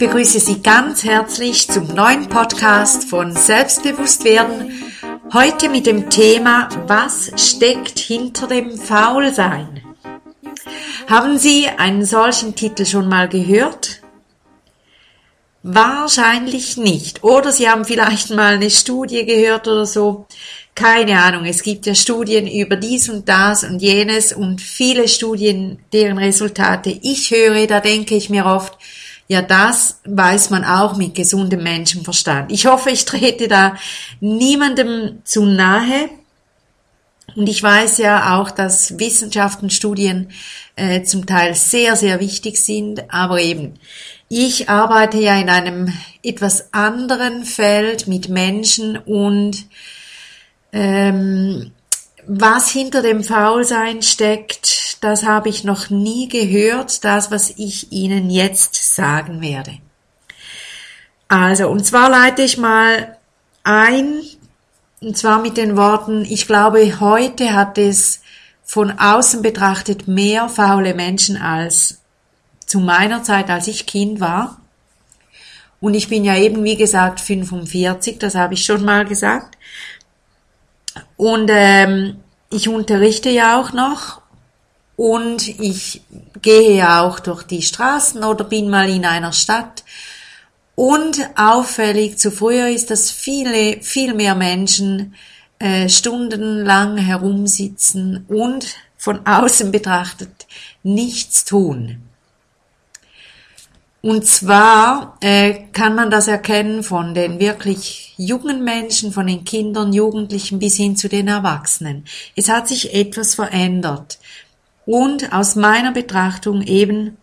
begrüße Sie ganz herzlich zum neuen Podcast von Selbstbewusstwerden. Heute mit dem Thema, was steckt hinter dem Faulsein? Haben Sie einen solchen Titel schon mal gehört? Wahrscheinlich nicht. Oder Sie haben vielleicht mal eine Studie gehört oder so. Keine Ahnung. Es gibt ja Studien über dies und das und jenes und viele Studien, deren Resultate ich höre. Da denke ich mir oft, ja, das weiß man auch mit gesundem Menschenverstand. Ich hoffe, ich trete da niemandem zu nahe. Und ich weiß ja auch, dass Wissenschaften, Studien äh, zum Teil sehr, sehr wichtig sind. Aber eben, ich arbeite ja in einem etwas anderen Feld mit Menschen und ähm, was hinter dem Faulsein steckt, das habe ich noch nie gehört, das, was ich Ihnen jetzt sagen werde. Also, und zwar leite ich mal ein, und zwar mit den Worten, ich glaube, heute hat es von außen betrachtet mehr faule Menschen als zu meiner Zeit, als ich Kind war. Und ich bin ja eben, wie gesagt, 45, das habe ich schon mal gesagt. Und ähm, ich unterrichte ja auch noch und ich gehe ja auch durch die Straßen oder bin mal in einer Stadt. Und auffällig zu früher ist, dass viele, viel mehr Menschen äh, stundenlang herumsitzen und von außen betrachtet nichts tun. Und zwar äh, kann man das erkennen von den wirklich jungen Menschen, von den Kindern, Jugendlichen bis hin zu den Erwachsenen. Es hat sich etwas verändert. Und aus meiner Betrachtung eben,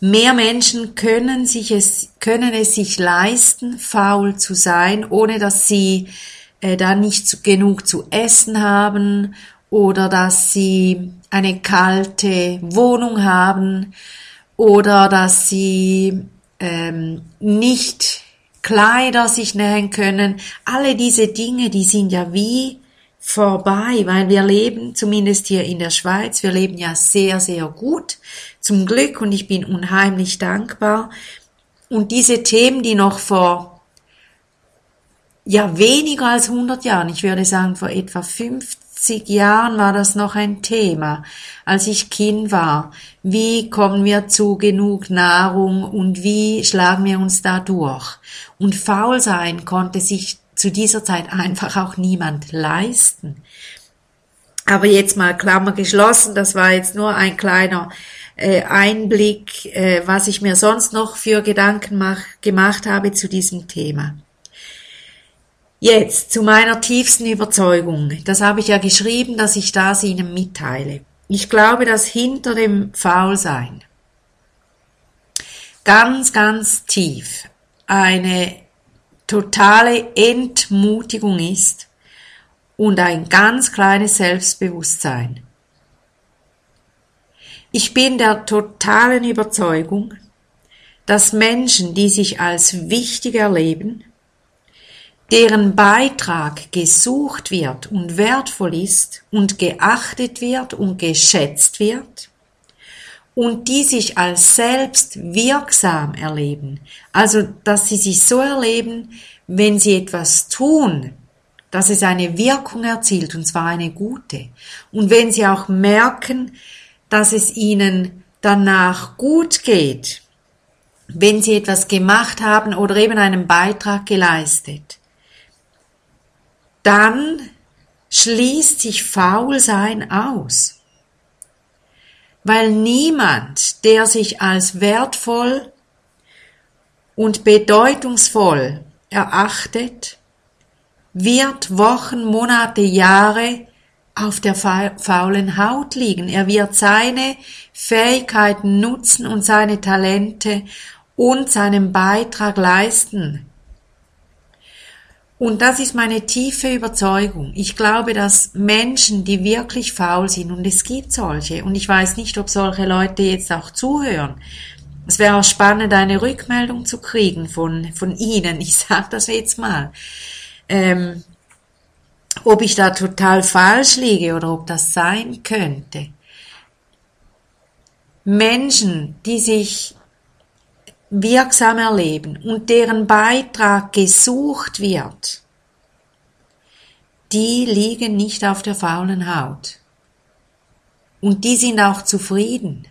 mehr Menschen können, sich es, können es sich leisten, faul zu sein, ohne dass sie äh, da nicht genug zu essen haben oder dass sie eine kalte Wohnung haben oder dass sie ähm, nicht Kleider sich nähen können. Alle diese Dinge, die sind ja wie vorbei, weil wir leben, zumindest hier in der Schweiz, wir leben ja sehr, sehr gut, zum Glück, und ich bin unheimlich dankbar. Und diese Themen, die noch vor ja weniger als 100 Jahren, ich würde sagen vor etwa 50 Jahren war das noch ein Thema, als ich Kind war. Wie kommen wir zu genug Nahrung und wie schlagen wir uns da durch? Und faul sein konnte sich zu dieser Zeit einfach auch niemand leisten. Aber jetzt mal Klammer geschlossen, das war jetzt nur ein kleiner äh, Einblick, äh, was ich mir sonst noch für Gedanken mach, gemacht habe zu diesem Thema. Jetzt zu meiner tiefsten Überzeugung. Das habe ich ja geschrieben, dass ich das Ihnen mitteile. Ich glaube, dass hinter dem Faulsein ganz, ganz tief eine totale Entmutigung ist und ein ganz kleines Selbstbewusstsein. Ich bin der totalen Überzeugung, dass Menschen, die sich als wichtig erleben, deren Beitrag gesucht wird und wertvoll ist und geachtet wird und geschätzt wird und die sich als selbst wirksam erleben, also dass sie sich so erleben, wenn sie etwas tun, dass es eine Wirkung erzielt und zwar eine gute und wenn sie auch merken, dass es ihnen danach gut geht, wenn sie etwas gemacht haben oder eben einen Beitrag geleistet, dann schließt sich Faulsein aus. Weil niemand, der sich als wertvoll und bedeutungsvoll erachtet, wird Wochen, Monate, Jahre auf der faulen Haut liegen. Er wird seine Fähigkeiten nutzen und seine Talente und seinen Beitrag leisten. Und das ist meine tiefe Überzeugung. Ich glaube, dass Menschen, die wirklich faul sind, und es gibt solche, und ich weiß nicht, ob solche Leute jetzt auch zuhören. Es wäre auch spannend, eine Rückmeldung zu kriegen von, von Ihnen. Ich sage das jetzt mal. Ähm, ob ich da total falsch liege oder ob das sein könnte. Menschen, die sich wirksam erleben und deren Beitrag gesucht wird, die liegen nicht auf der faulen Haut. Und die sind auch zufrieden.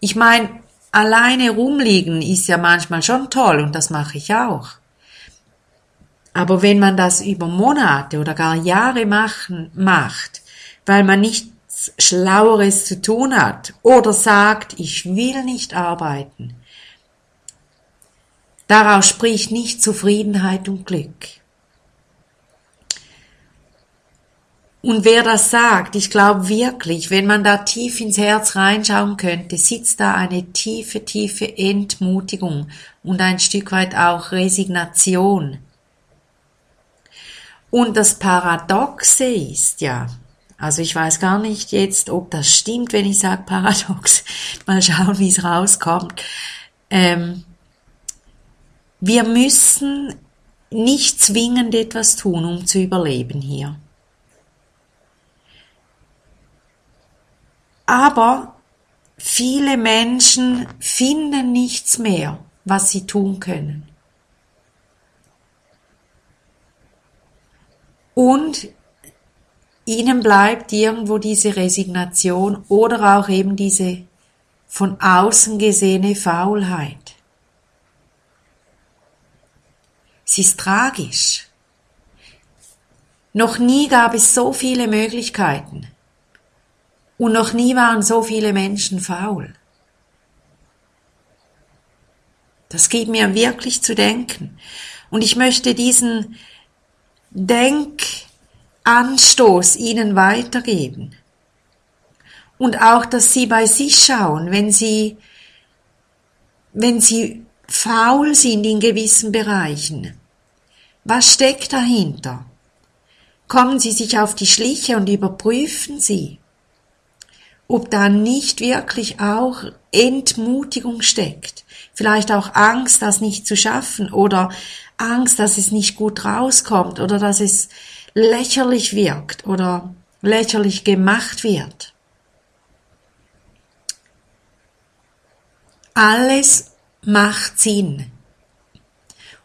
Ich meine, alleine rumliegen ist ja manchmal schon toll und das mache ich auch. Aber wenn man das über Monate oder gar Jahre machen, macht, weil man nichts Schlaueres zu tun hat oder sagt, ich will nicht arbeiten, daraus spricht nicht Zufriedenheit und Glück. Und wer das sagt, ich glaube wirklich, wenn man da tief ins Herz reinschauen könnte, sitzt da eine tiefe, tiefe Entmutigung und ein Stück weit auch Resignation. Und das Paradoxe ist ja, also ich weiß gar nicht jetzt, ob das stimmt, wenn ich sage Paradox. Mal schauen, wie es rauskommt. Ähm, wir müssen nicht zwingend etwas tun, um zu überleben hier. Aber viele Menschen finden nichts mehr, was sie tun können. Und ihnen bleibt irgendwo diese Resignation oder auch eben diese von außen gesehene Faulheit. Es ist tragisch. Noch nie gab es so viele Möglichkeiten. Und noch nie waren so viele Menschen faul. Das gibt mir wirklich zu denken. Und ich möchte diesen Denkanstoß Ihnen weitergeben. Und auch, dass Sie bei sich schauen, wenn Sie, wenn Sie faul sind in gewissen Bereichen. Was steckt dahinter? Kommen Sie sich auf die Schliche und überprüfen Sie ob da nicht wirklich auch Entmutigung steckt. Vielleicht auch Angst, das nicht zu schaffen oder Angst, dass es nicht gut rauskommt oder dass es lächerlich wirkt oder lächerlich gemacht wird. Alles macht Sinn.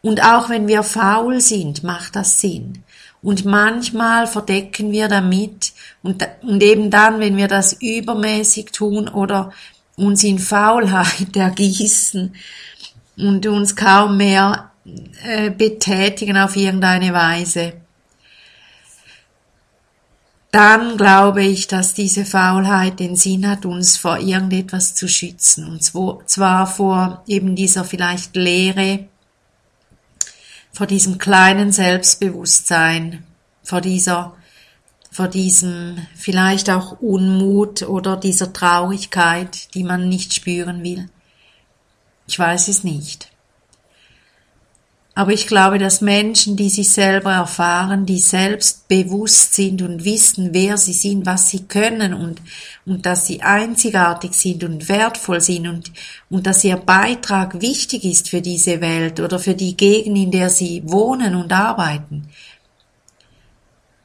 Und auch wenn wir faul sind, macht das Sinn. Und manchmal verdecken wir damit und, und eben dann, wenn wir das übermäßig tun oder uns in Faulheit ergießen und uns kaum mehr äh, betätigen auf irgendeine Weise, dann glaube ich, dass diese Faulheit den Sinn hat, uns vor irgendetwas zu schützen. Und zwar vor eben dieser vielleicht Leere, vor diesem kleinen Selbstbewusstsein, vor dieser, vor diesem vielleicht auch Unmut oder dieser Traurigkeit, die man nicht spüren will. Ich weiß es nicht. Aber ich glaube, dass Menschen, die sich selber erfahren, die selbst bewusst sind und wissen, wer sie sind, was sie können und, und dass sie einzigartig sind und wertvoll sind und, und dass ihr Beitrag wichtig ist für diese Welt oder für die Gegend, in der sie wohnen und arbeiten,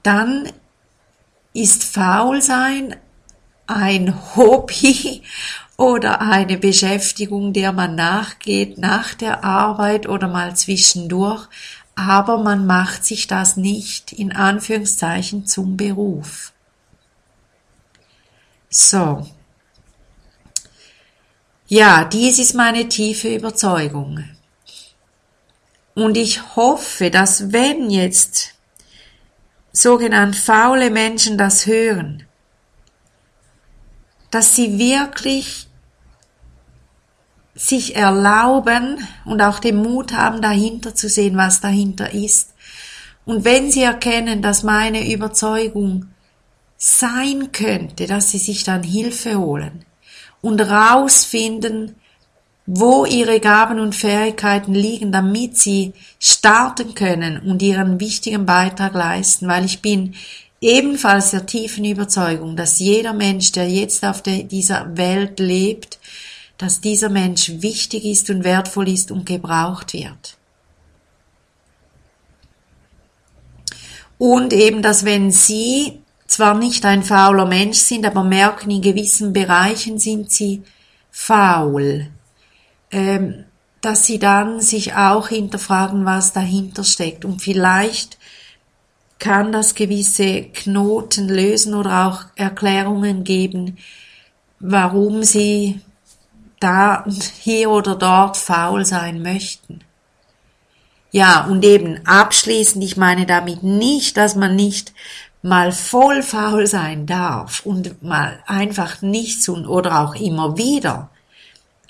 dann ist Faulsein ein Hobby oder eine Beschäftigung, der man nachgeht nach der Arbeit oder mal zwischendurch, aber man macht sich das nicht in Anführungszeichen zum Beruf. So. Ja, dies ist meine tiefe Überzeugung. Und ich hoffe, dass wenn jetzt sogenannt faule Menschen das hören, dass sie wirklich sich erlauben und auch den Mut haben, dahinter zu sehen, was dahinter ist. Und wenn sie erkennen, dass meine Überzeugung sein könnte, dass sie sich dann Hilfe holen und rausfinden, wo ihre Gaben und Fähigkeiten liegen, damit sie starten können und ihren wichtigen Beitrag leisten, weil ich bin ebenfalls der tiefen Überzeugung, dass jeder Mensch, der jetzt auf dieser Welt lebt, dass dieser Mensch wichtig ist und wertvoll ist und gebraucht wird. Und eben, dass wenn Sie zwar nicht ein fauler Mensch sind, aber merken, in gewissen Bereichen sind Sie faul, ähm, dass sie dann sich auch hinterfragen, was dahinter steckt. Und vielleicht kann das gewisse Knoten lösen oder auch Erklärungen geben, warum sie da hier oder dort faul sein möchten. Ja, und eben abschließend, ich meine damit nicht, dass man nicht mal voll faul sein darf und mal einfach nichts und oder auch immer wieder.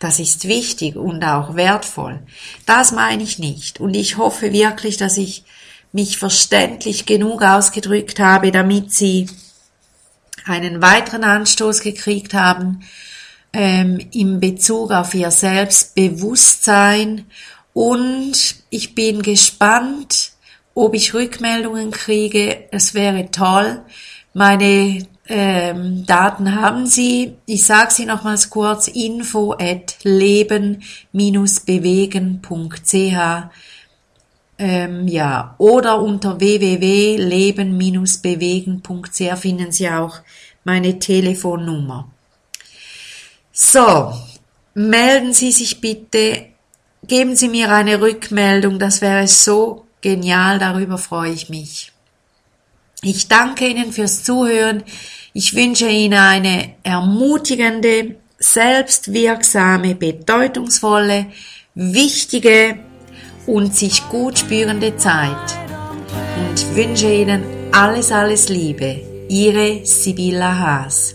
Das ist wichtig und auch wertvoll. Das meine ich nicht. Und ich hoffe wirklich, dass ich mich verständlich genug ausgedrückt habe, damit Sie einen weiteren Anstoß gekriegt haben ähm, in Bezug auf Ihr Selbstbewusstsein. Und ich bin gespannt, ob ich Rückmeldungen kriege. Es wäre toll. Meine ähm, Daten haben Sie. Ich sage sie nochmals kurz. Info at leben-bewegen.ch ähm, ja, oder unter www.leben-bewegen.ch finden Sie auch meine Telefonnummer. So, melden Sie sich bitte, geben Sie mir eine Rückmeldung, das wäre so genial, darüber freue ich mich. Ich danke Ihnen fürs Zuhören. Ich wünsche Ihnen eine ermutigende, selbstwirksame, bedeutungsvolle, wichtige und sich gut spürende Zeit und wünsche Ihnen alles, alles Liebe. Ihre Sibylla Haas.